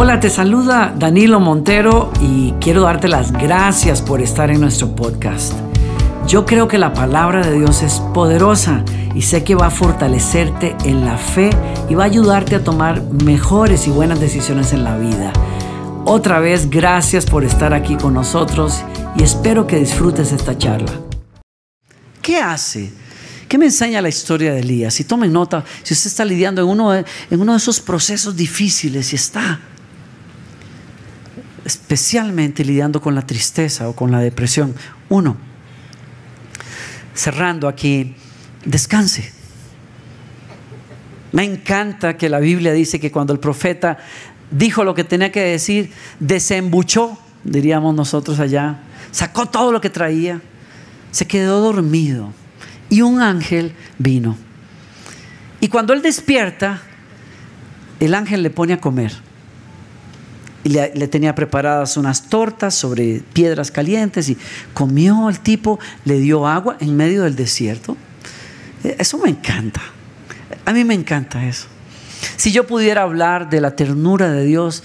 Hola, te saluda Danilo Montero y quiero darte las gracias por estar en nuestro podcast. Yo creo que la palabra de Dios es poderosa y sé que va a fortalecerte en la fe y va a ayudarte a tomar mejores y buenas decisiones en la vida. Otra vez, gracias por estar aquí con nosotros y espero que disfrutes esta charla. ¿Qué hace? ¿Qué me enseña la historia de Elías? Si tomen nota, si usted está lidiando en uno de, en uno de esos procesos difíciles y está especialmente lidiando con la tristeza o con la depresión. Uno, cerrando aquí, descanse. Me encanta que la Biblia dice que cuando el profeta dijo lo que tenía que decir, desembuchó, diríamos nosotros allá, sacó todo lo que traía, se quedó dormido y un ángel vino. Y cuando él despierta, el ángel le pone a comer. Y le, le, tenía preparadas unas tortas sobre piedras calientes y comió el tipo, le dio agua en medio del desierto. Eso me encanta. A mí me encanta eso. Si yo pudiera hablar de la ternura de Dios,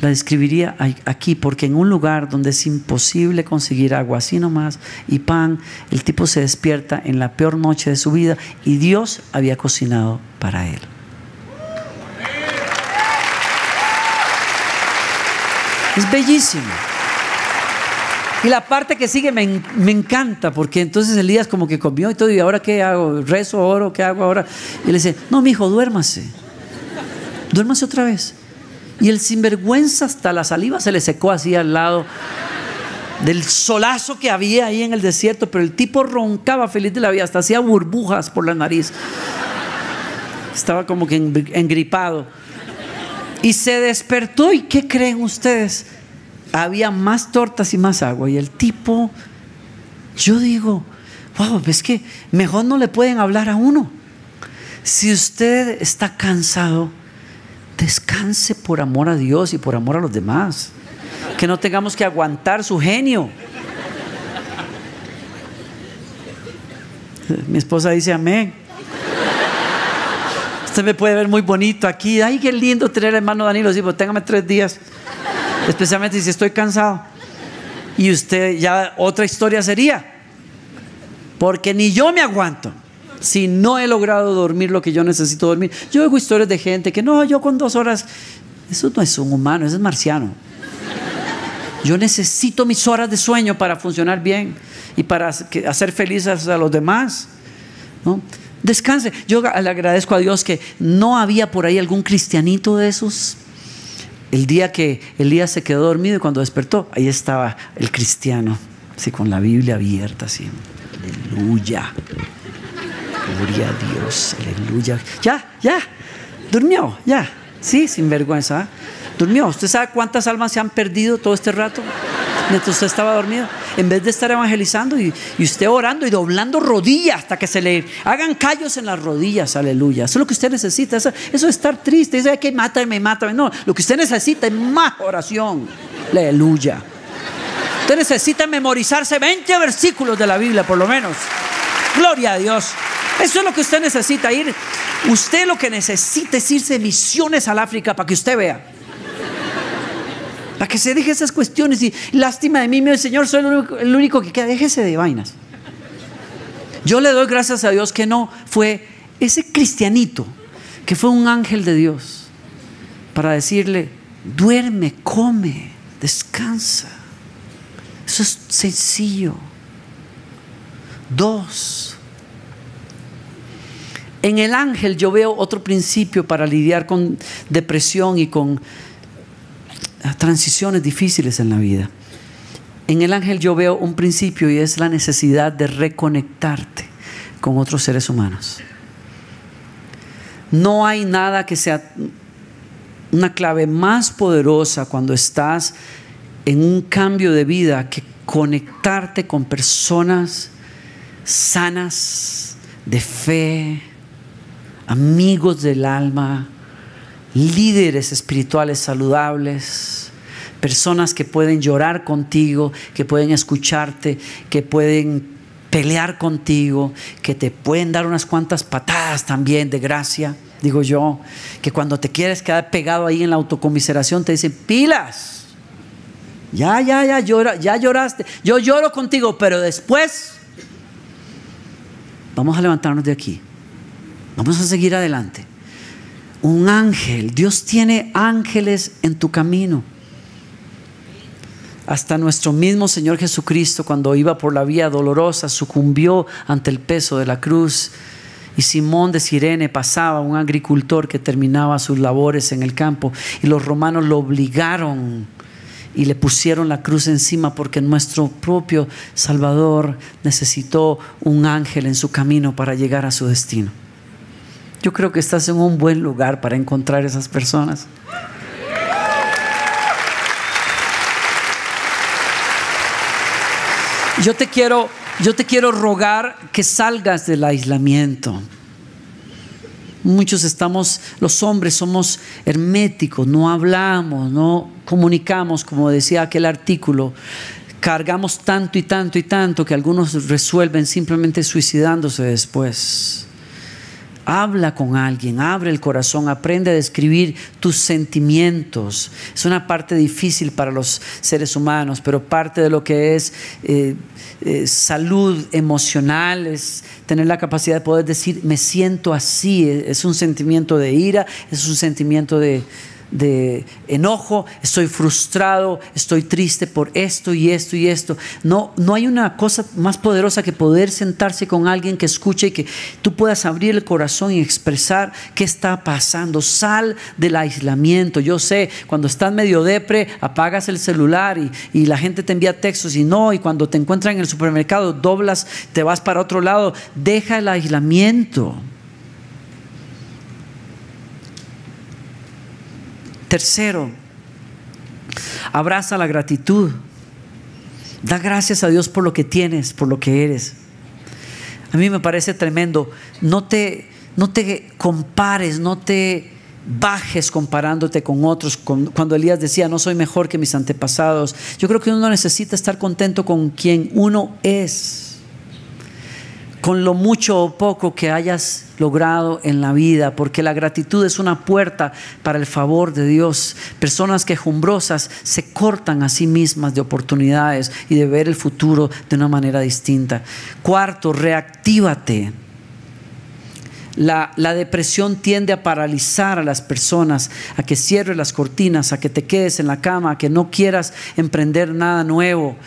la describiría aquí, porque en un lugar donde es imposible conseguir agua así nomás y pan, el tipo se despierta en la peor noche de su vida y Dios había cocinado para él. Es bellísimo. Y la parte que sigue me, me, encanta, porque entonces Elías como que comió y todo, y ahora qué hago, rezo, oro, ¿qué hago ahora? Y le dice, no, mi hijo, duérmase. Duérmase otra vez. Y el sinvergüenza hasta la saliva se le secó así al lado del solazo que había ahí en el desierto, pero el tipo roncaba feliz de la vida, hasta hacía burbujas por la nariz. Estaba como que engripado. Y se despertó y ¿qué creen ustedes? Había más tortas y más agua. Y el tipo, yo digo, wow, es que mejor no le pueden hablar a uno. Si usted está cansado, descanse por amor a Dios y por amor a los demás. Que no tengamos que aguantar su genio. Mi esposa dice amén. Usted me puede ver muy bonito aquí. Ay, qué lindo tener al hermano Danilo. Sí, pues téngame tres días. Especialmente si estoy cansado. Y usted ya otra historia sería. Porque ni yo me aguanto si no he logrado dormir lo que yo necesito dormir. Yo oigo historias de gente que no, yo con dos horas, eso no es un humano, eso es marciano. Yo necesito mis horas de sueño para funcionar bien y para hacer felices a los demás. ¿no? Descanse. Yo le agradezco a Dios que no había por ahí algún cristianito de esos. El día que Elías se quedó dormido y cuando despertó, ahí estaba el cristiano, así con la Biblia abierta, así. Aleluya. Gloria a Dios, aleluya. Ya, ya, durmió, ya. Sí, sin vergüenza. Durmió. ¿Usted sabe cuántas almas se han perdido todo este rato? Mientras usted estaba dormido. En vez de estar evangelizando y, usted orando y doblando rodillas hasta que se le hagan callos en las rodillas, aleluya. Eso es lo que usted necesita. Eso, es estar triste. Dice que mátame, mátame. No, lo que usted necesita es más oración. Aleluya. Usted necesita memorizarse 20 versículos de la Biblia, por lo menos. Gloria a Dios. Eso es lo que usted necesita ir. Usted lo que necesita es irse de misiones al África para que usted vea. Que se deje esas cuestiones y lástima de mí, mi Señor, soy el único, que queda. Déjese de vainas. Yo le doy gracias a Dios que no fue ese cristianito, que fue un ángel de Dios, para decirle, duerme, come, descansa. Eso es sencillo. Dos, en el ángel yo veo otro principio para lidiar con depresión y con transiciones difíciles en la vida. En el ángel yo veo un principio y es la necesidad de reconectarte con otros seres humanos. No hay nada que sea una clave más poderosa cuando estás en un cambio de vida que conectarte con personas sanas, de fe, amigos del alma, líderes espirituales saludables, personas que pueden llorar contigo, que pueden escucharte, que pueden pelear contigo, que te pueden dar unas cuantas patadas también de gracia, digo yo, que cuando te quieres quedar pegado ahí en la autocomiseración te dicen, pilas, ya, ya, ya, llora, ya lloraste, yo lloro contigo, pero después vamos a levantarnos de aquí, vamos a seguir adelante. Un ángel, Dios tiene ángeles en tu camino. Hasta nuestro mismo Señor Jesucristo, cuando iba por la vía dolorosa, sucumbió ante el peso de la cruz. Y Simón de Sirene pasaba, un agricultor que terminaba sus labores en el campo, y los romanos lo obligaron y le pusieron la cruz encima porque nuestro propio Salvador necesitó un ángel en su camino para llegar a su destino. Yo creo que estás en un buen lugar para encontrar esas personas. Yo te quiero, yo te quiero rogar que salgas del aislamiento. Muchos estamos, los hombres somos herméticos, no hablamos, no comunicamos, como decía aquel artículo. Cargamos tanto y tanto y tanto que algunos resuelven simplemente suicidándose después. Habla con alguien, abre el corazón, aprende a describir tus sentimientos. Es una parte difícil para los seres humanos, pero parte de lo que es eh, eh, salud emocional es tener la capacidad de poder decir, me siento así. Es un sentimiento de ira, es un sentimiento de, de enojo, estoy frustrado, estoy triste por esto y esto y esto. No, no hay una cosa más poderosa que poder sentarse con alguien que escuche y que tú puedas abrir el corazón y expresar qué está pasando. Sal del aislamiento. Yo sé, cuando estás medio depre, apagas el celular y, y la gente te envía textos y no, y cuando te encuentran en el supermercado, doblas, te vas para otro lado. Deja el aislamiento. Tercero, abraza la gratitud. Da gracias a Dios por lo que tienes, por lo que eres. A mí me parece tremendo. No te, no te compares, no te bajes comparándote con otros. Cuando Elías decía, no soy mejor que mis antepasados. Yo creo que uno necesita estar contento con quien uno es con lo mucho o poco que hayas logrado en la vida, porque la gratitud es una puerta para el favor de Dios. Personas quejumbrosas se cortan a sí mismas de oportunidades y de ver el futuro de una manera distinta. Cuarto, reactívate. La, la, depresión tiende a paralizar a las personas, a que cierres las cortinas, a que te quedes en la cama, a que no quieras emprender nada nuevo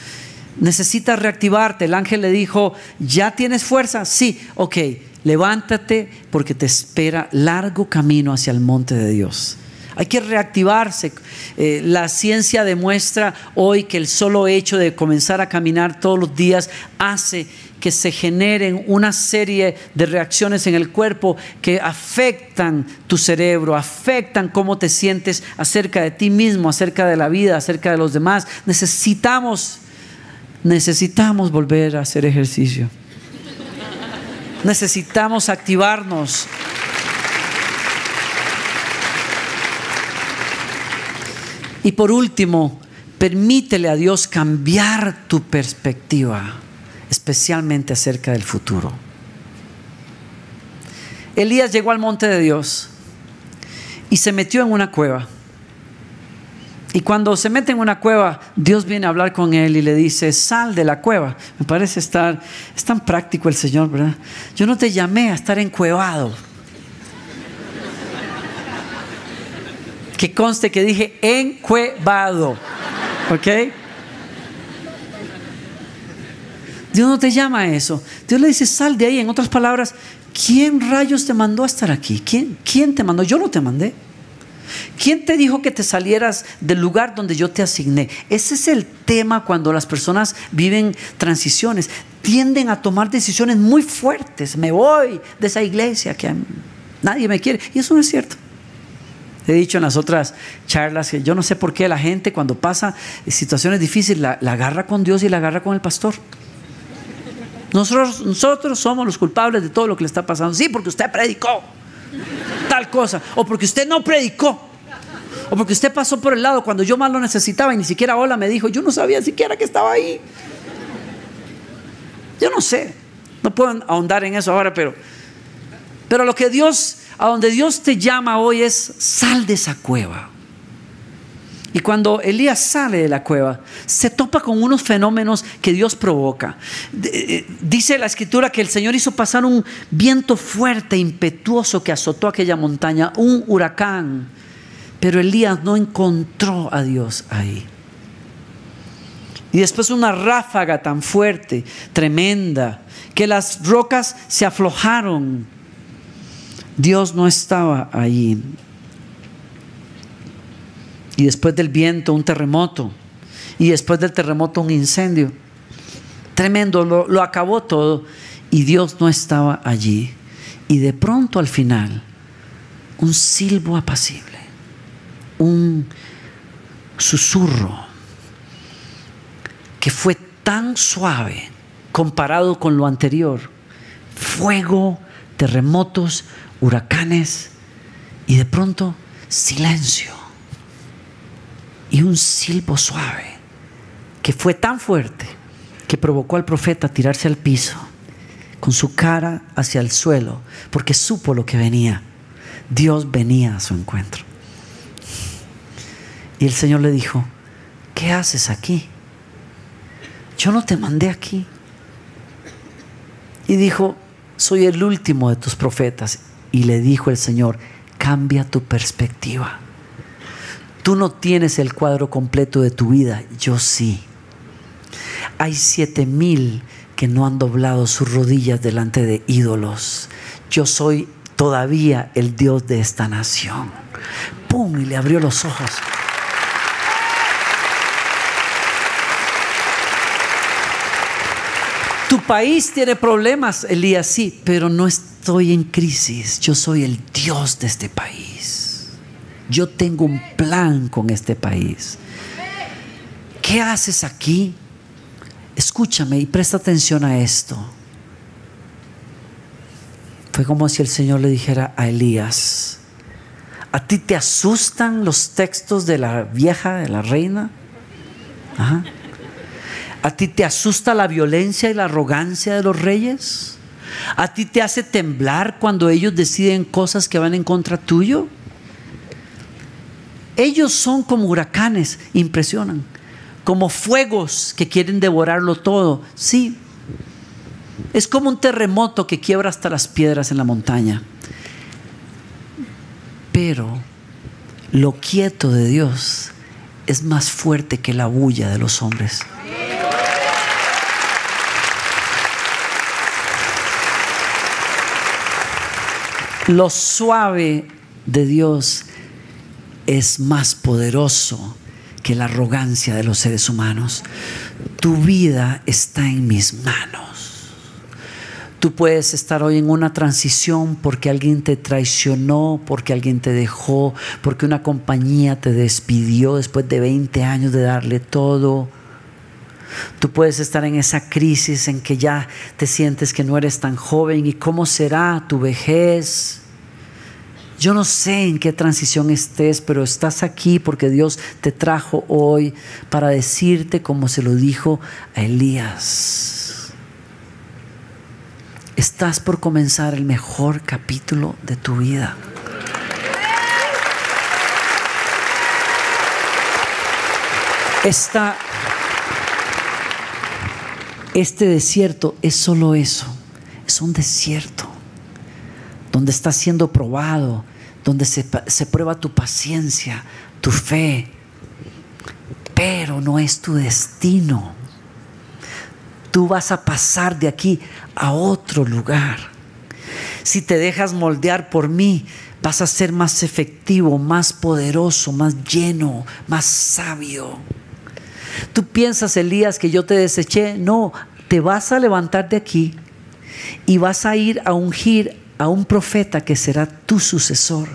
necesitas reactivarte. El ángel le dijo, ¿ya tienes fuerza? Sí, ok, levántate porque te espera largo camino hacia el monte de Dios. Hay que reactivarse. Eh, la ciencia demuestra hoy que el solo hecho de comenzar a caminar todos los días hace que se generen una serie de reacciones en el cuerpo que afectan tu cerebro, afectan cómo te sientes acerca de ti mismo, acerca de la vida, acerca de los demás. Necesitamos necesitamos volver a hacer ejercicio. Necesitamos activarnos. Y por último, permítele a Dios cambiar tu perspectiva, especialmente acerca del futuro. Elías llegó al monte de Dios y se metió en una cueva. Y cuando se mete en una cueva, Dios viene a hablar con él y le dice, sal de la cueva. Me parece estar, es tan práctico el Señor, ¿verdad? Yo no te llamé a estar encuevado. Que conste que dije encuevado. ¿Ok? Dios no te llama a eso. Dios le dice, sal de ahí. En otras palabras, ¿quién rayos te mandó a estar aquí? ¿Quién, quién te mandó? Yo no te mandé. ¿Quién te dijo que te salieras del lugar donde yo te asigné? Ese es el tema cuando las personas viven transiciones. Tienden a tomar decisiones muy fuertes. Me voy de esa iglesia que nadie me quiere. Y eso no es cierto. He dicho en las otras charlas que yo no sé por qué la gente cuando pasa situaciones difíciles la, agarra con Dios y la agarra con el pastor. Nosotros, nosotros somos los culpables de todo lo que le está pasando. Sí, porque usted predicó tal cosa, o porque usted no predicó, o porque usted pasó por el lado cuando yo más lo necesitaba y ni siquiera hola me dijo, yo no sabía siquiera que estaba ahí. Yo no sé, no puedo ahondar en eso ahora, pero, pero lo que Dios, a donde Dios te llama hoy es sal de esa cueva. Y cuando Elías sale de la cueva, se topa con unos fenómenos que Dios provoca. Eh, dice la escritura que el Señor hizo pasar un viento fuerte, impetuoso que azotó aquella montaña, un huracán. Pero Elías no encontró a Dios ahí. Y después una ráfaga tan fuerte, tremenda, que las rocas se aflojaron. Dios no estaba allí. Y después del viento, un terremoto. Y después del terremoto, un incendio. Tremendo, lo, lo acabó todo. Y Dios no estaba allí. Y de pronto al final, un silbo apacible. Un susurro que fue tan suave comparado con lo anterior. Fuego, terremotos, huracanes y de pronto silencio y un silbo suave que fue tan fuerte que provocó al profeta a tirarse al piso con su cara hacia el suelo porque supo lo que venía. Dios venía a su encuentro. Y el Señor le dijo, ¿qué haces aquí? yo no te mandé aquí. Y dijo, soy el último de tus profetas. Y le dijo el Señor, cambia tu perspectiva. Tú no tienes el cuadro completo de tu vida, yo sí. Hay siete mil que no han doblado sus rodillas delante de ídolos. Yo soy todavía el Dios de esta nación. ¡Pum! Y le abrió los ojos. Tu país tiene problemas, Elías, sí, pero no estoy en crisis. Yo soy el Dios de este país. Yo tengo un plan con este país. ¿Qué haces aquí? Escúchame y presta atención a esto. Fue como si el Señor le dijera a Elías, ¿a ti te asustan los textos de la vieja, de la reina? ¿A ti te asusta la violencia y la arrogancia de los reyes? ¿A ti te hace temblar cuando ellos deciden cosas que van en contra tuyo? Ellos son como huracanes, impresionan, como fuegos que quieren devorarlo todo. Sí, es como un terremoto que quiebra hasta las piedras en la montaña. Pero lo quieto de Dios es más fuerte que la bulla de los hombres. Lo suave de Dios es más poderoso que la arrogancia de los seres humanos. Tu vida está en mis manos. Tú puedes estar hoy en una transición porque alguien te traicionó, porque alguien te dejó, porque una compañía te despidió después de 20 años de darle todo. Tú puedes estar en esa crisis en que ya te sientes que no eres tan joven y cómo será tu vejez. Yo no sé en qué transición estés, pero estás aquí porque Dios te trajo hoy para decirte como se lo dijo a Elías. Estás por comenzar el mejor capítulo de tu vida. Este desierto es solo eso, es un desierto donde estás siendo probado, donde se, prueba tu paciencia, tu fe, pero no es tu destino. Tú vas a pasar de aquí a otro lugar. Si te dejas moldear por mí, vas a ser más efectivo, más poderoso, más lleno, más sabio. Tú piensas, Elías, que yo te deseché. No, te vas a levantar de aquí y vas a ir a ungir a un profeta que será tu sucesor.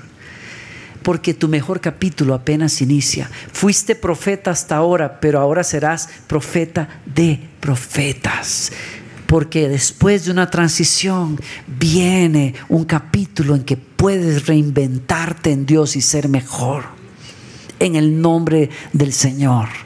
Porque tu mejor capítulo apenas inicia. Fuiste profeta hasta ahora, pero ahora serás profeta de profetas. Porque después de una transición viene un capítulo en que puedes reinventarte en Dios y ser mejor. En el nombre del Señor.